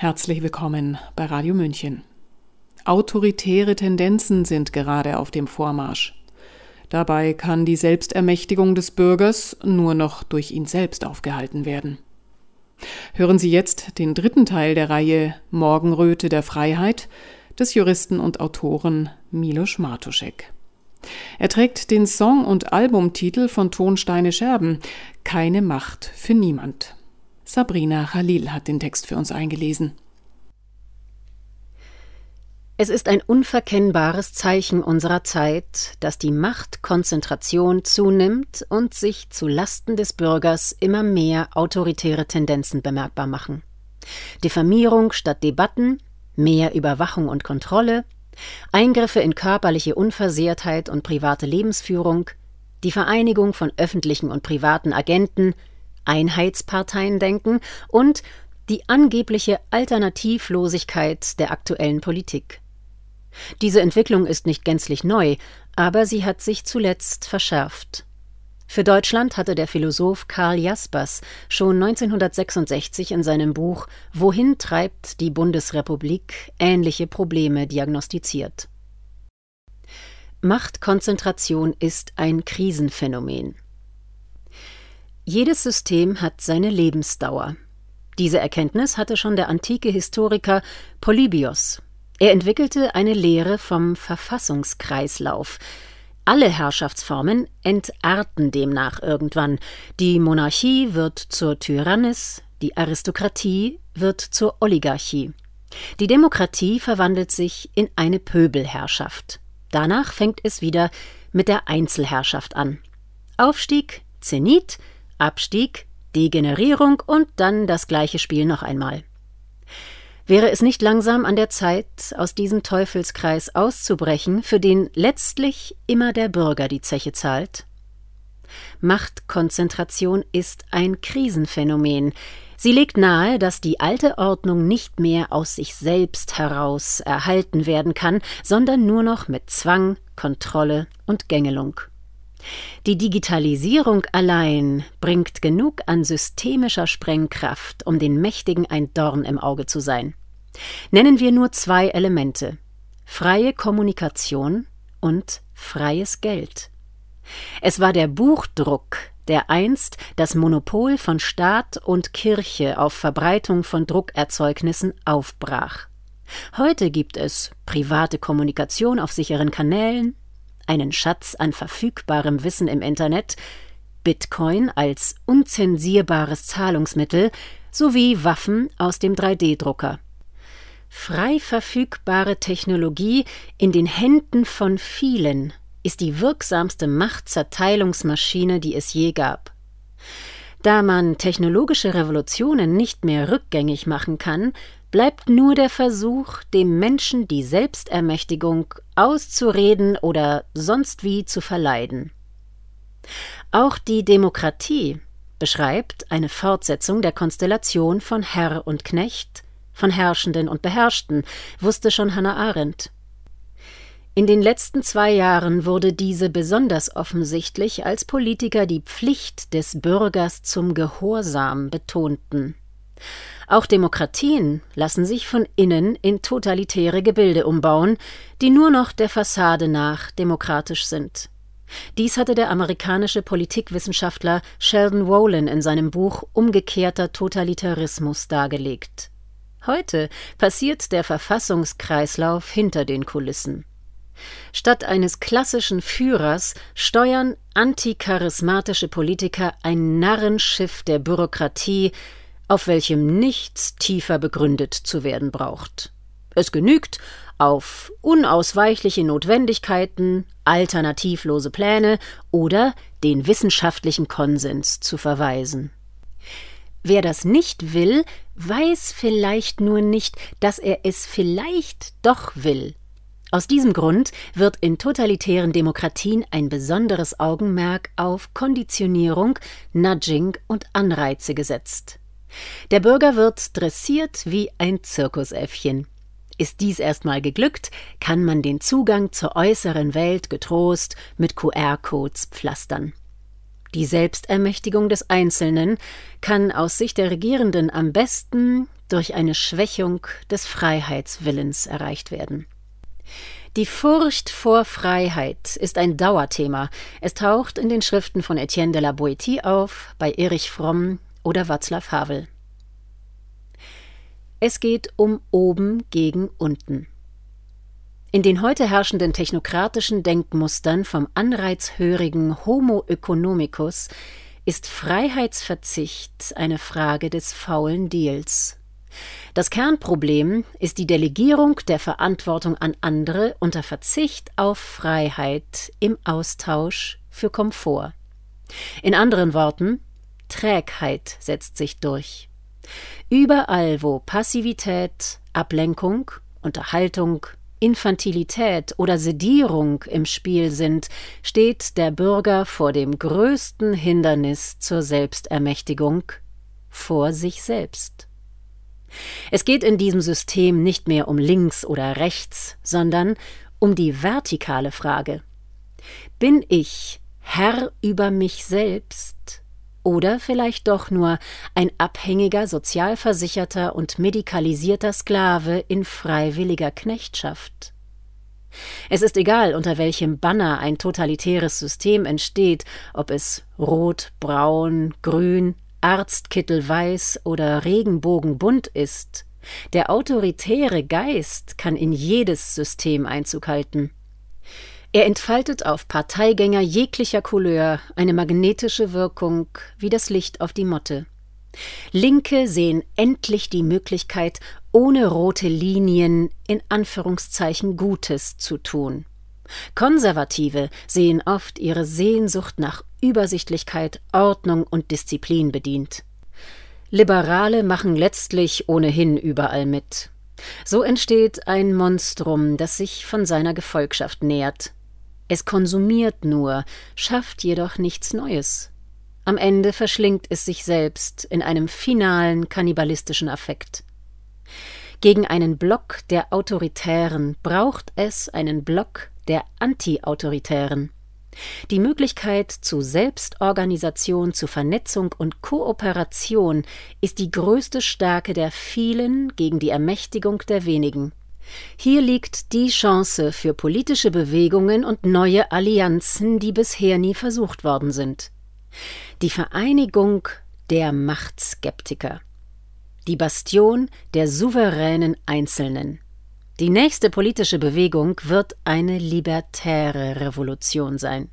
Herzlich willkommen bei Radio München. Autoritäre Tendenzen sind gerade auf dem Vormarsch. Dabei kann die Selbstermächtigung des Bürgers nur noch durch ihn selbst aufgehalten werden. Hören Sie jetzt den dritten Teil der Reihe Morgenröte der Freiheit des Juristen und Autoren Milos Martuschek. Er trägt den Song- und Albumtitel von Tonsteine Scherben Keine Macht für niemand. Sabrina Khalil hat den Text für uns eingelesen. Es ist ein unverkennbares Zeichen unserer Zeit, dass die Machtkonzentration zunimmt und sich zu Lasten des Bürgers immer mehr autoritäre Tendenzen bemerkbar machen. Diffamierung statt Debatten, mehr Überwachung und Kontrolle, Eingriffe in körperliche Unversehrtheit und private Lebensführung, die Vereinigung von öffentlichen und privaten Agenten, Einheitsparteien denken und die angebliche Alternativlosigkeit der aktuellen Politik. Diese Entwicklung ist nicht gänzlich neu, aber sie hat sich zuletzt verschärft. Für Deutschland hatte der Philosoph Karl Jaspers schon 1966 in seinem Buch Wohin treibt die Bundesrepublik ähnliche Probleme diagnostiziert. Machtkonzentration ist ein Krisenphänomen. Jedes System hat seine Lebensdauer. Diese Erkenntnis hatte schon der antike Historiker Polybios. Er entwickelte eine Lehre vom Verfassungskreislauf. Alle Herrschaftsformen entarten demnach irgendwann. Die Monarchie wird zur Tyrannis, die Aristokratie wird zur Oligarchie. Die Demokratie verwandelt sich in eine Pöbelherrschaft. Danach fängt es wieder mit der Einzelherrschaft an. Aufstieg, Zenit, Abstieg, Degenerierung und dann das gleiche Spiel noch einmal. Wäre es nicht langsam an der Zeit, aus diesem Teufelskreis auszubrechen, für den letztlich immer der Bürger die Zeche zahlt? Machtkonzentration ist ein Krisenphänomen. Sie legt nahe, dass die alte Ordnung nicht mehr aus sich selbst heraus erhalten werden kann, sondern nur noch mit Zwang, Kontrolle und Gängelung. Die Digitalisierung allein bringt genug an systemischer Sprengkraft, um den Mächtigen ein Dorn im Auge zu sein. Nennen wir nur zwei Elemente freie Kommunikation und freies Geld. Es war der Buchdruck, der einst das Monopol von Staat und Kirche auf Verbreitung von Druckerzeugnissen aufbrach. Heute gibt es private Kommunikation auf sicheren Kanälen, einen Schatz an verfügbarem Wissen im Internet, Bitcoin als unzensierbares Zahlungsmittel sowie Waffen aus dem 3D-Drucker. Frei verfügbare Technologie in den Händen von vielen ist die wirksamste Machtzerteilungsmaschine, die es je gab. Da man technologische Revolutionen nicht mehr rückgängig machen kann, bleibt nur der Versuch, dem Menschen die Selbstermächtigung auszureden oder sonst wie zu verleiden. Auch die Demokratie beschreibt eine Fortsetzung der Konstellation von Herr und Knecht, von Herrschenden und Beherrschten, wusste schon Hannah Arendt. In den letzten zwei Jahren wurde diese besonders offensichtlich, als Politiker die Pflicht des Bürgers zum Gehorsam betonten. Auch Demokratien lassen sich von innen in totalitäre Gebilde umbauen, die nur noch der Fassade nach demokratisch sind. Dies hatte der amerikanische Politikwissenschaftler Sheldon Wolin in seinem Buch Umgekehrter Totalitarismus dargelegt. Heute passiert der Verfassungskreislauf hinter den Kulissen. Statt eines klassischen Führers steuern anticharismatische Politiker ein Narrenschiff der Bürokratie, auf welchem nichts tiefer begründet zu werden braucht. Es genügt, auf unausweichliche Notwendigkeiten, alternativlose Pläne oder den wissenschaftlichen Konsens zu verweisen. Wer das nicht will, weiß vielleicht nur nicht, dass er es vielleicht doch will. Aus diesem Grund wird in totalitären Demokratien ein besonderes Augenmerk auf Konditionierung, Nudging und Anreize gesetzt. Der Bürger wird dressiert wie ein Zirkusäffchen. Ist dies erstmal geglückt, kann man den Zugang zur äußeren Welt getrost mit QR-Codes pflastern. Die Selbstermächtigung des Einzelnen kann aus Sicht der Regierenden am besten durch eine Schwächung des Freiheitswillens erreicht werden. Die Furcht vor Freiheit ist ein Dauerthema. Es taucht in den Schriften von Etienne de la Boétie auf, bei Erich Fromm oder Václav Havel. Es geht um oben gegen unten. In den heute herrschenden technokratischen Denkmustern vom anreizhörigen Homo economicus ist Freiheitsverzicht eine Frage des faulen Deals. Das Kernproblem ist die Delegierung der Verantwortung an andere unter Verzicht auf Freiheit im Austausch für Komfort. In anderen Worten, Trägheit setzt sich durch. Überall, wo Passivität, Ablenkung, Unterhaltung, Infantilität oder Sedierung im Spiel sind, steht der Bürger vor dem größten Hindernis zur Selbstermächtigung vor sich selbst. Es geht in diesem System nicht mehr um links oder rechts, sondern um die vertikale Frage. Bin ich Herr über mich selbst oder vielleicht doch nur ein abhängiger, sozialversicherter und medikalisierter Sklave in freiwilliger Knechtschaft. Es ist egal, unter welchem Banner ein totalitäres System entsteht, ob es rot, braun, grün, Arztkittel weiß oder Regenbogenbunt ist. Der autoritäre Geist kann in jedes System Einzug halten. Er entfaltet auf Parteigänger jeglicher Couleur eine magnetische Wirkung wie das Licht auf die Motte. Linke sehen endlich die Möglichkeit, ohne rote Linien in Anführungszeichen Gutes zu tun. Konservative sehen oft ihre Sehnsucht nach Übersichtlichkeit, Ordnung und Disziplin bedient. Liberale machen letztlich ohnehin überall mit. So entsteht ein Monstrum, das sich von seiner Gefolgschaft nähert. Es konsumiert nur, schafft jedoch nichts Neues. Am Ende verschlingt es sich selbst in einem finalen kannibalistischen Affekt. Gegen einen Block der Autoritären braucht es einen Block der Anti-Autoritären. Die Möglichkeit zu Selbstorganisation, zu Vernetzung und Kooperation ist die größte Stärke der vielen gegen die Ermächtigung der wenigen. Hier liegt die Chance für politische Bewegungen und neue Allianzen, die bisher nie versucht worden sind. Die Vereinigung der Machtskeptiker. Die Bastion der souveränen Einzelnen. Die nächste politische Bewegung wird eine libertäre Revolution sein.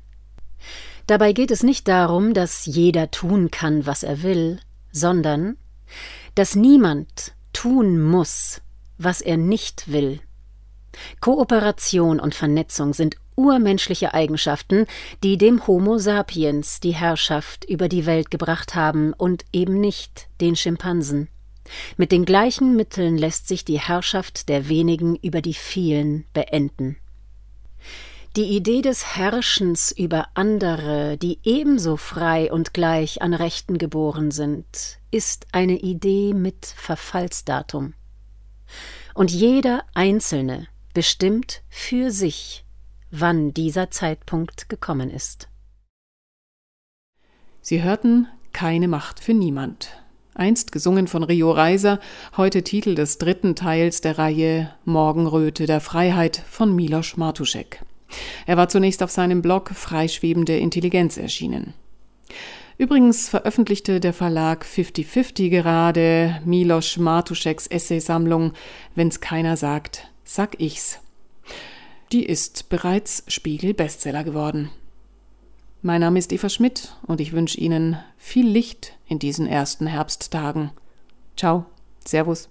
Dabei geht es nicht darum, dass jeder tun kann, was er will, sondern dass niemand tun muss, was er nicht will. Kooperation und Vernetzung sind urmenschliche Eigenschaften, die dem Homo sapiens die Herrschaft über die Welt gebracht haben und eben nicht den Schimpansen. Mit den gleichen Mitteln lässt sich die Herrschaft der wenigen über die vielen beenden. Die Idee des Herrschens über andere, die ebenso frei und gleich an Rechten geboren sind, ist eine Idee mit Verfallsdatum und jeder Einzelne bestimmt für sich, wann dieser Zeitpunkt gekommen ist. Sie hörten Keine Macht für niemand. Einst gesungen von Rio Reiser, heute Titel des dritten Teils der Reihe Morgenröte der Freiheit von Miloš Martuschek. Er war zunächst auf seinem Blog Freischwebende Intelligenz erschienen. Übrigens veröffentlichte der Verlag 5050 gerade Milos Martuscheks Essaysammlung Wenn's keiner sagt, sag ich's. Die ist bereits Spiegel-Bestseller geworden. Mein Name ist Eva Schmidt und ich wünsche Ihnen viel Licht in diesen ersten Herbsttagen. Ciao, Servus.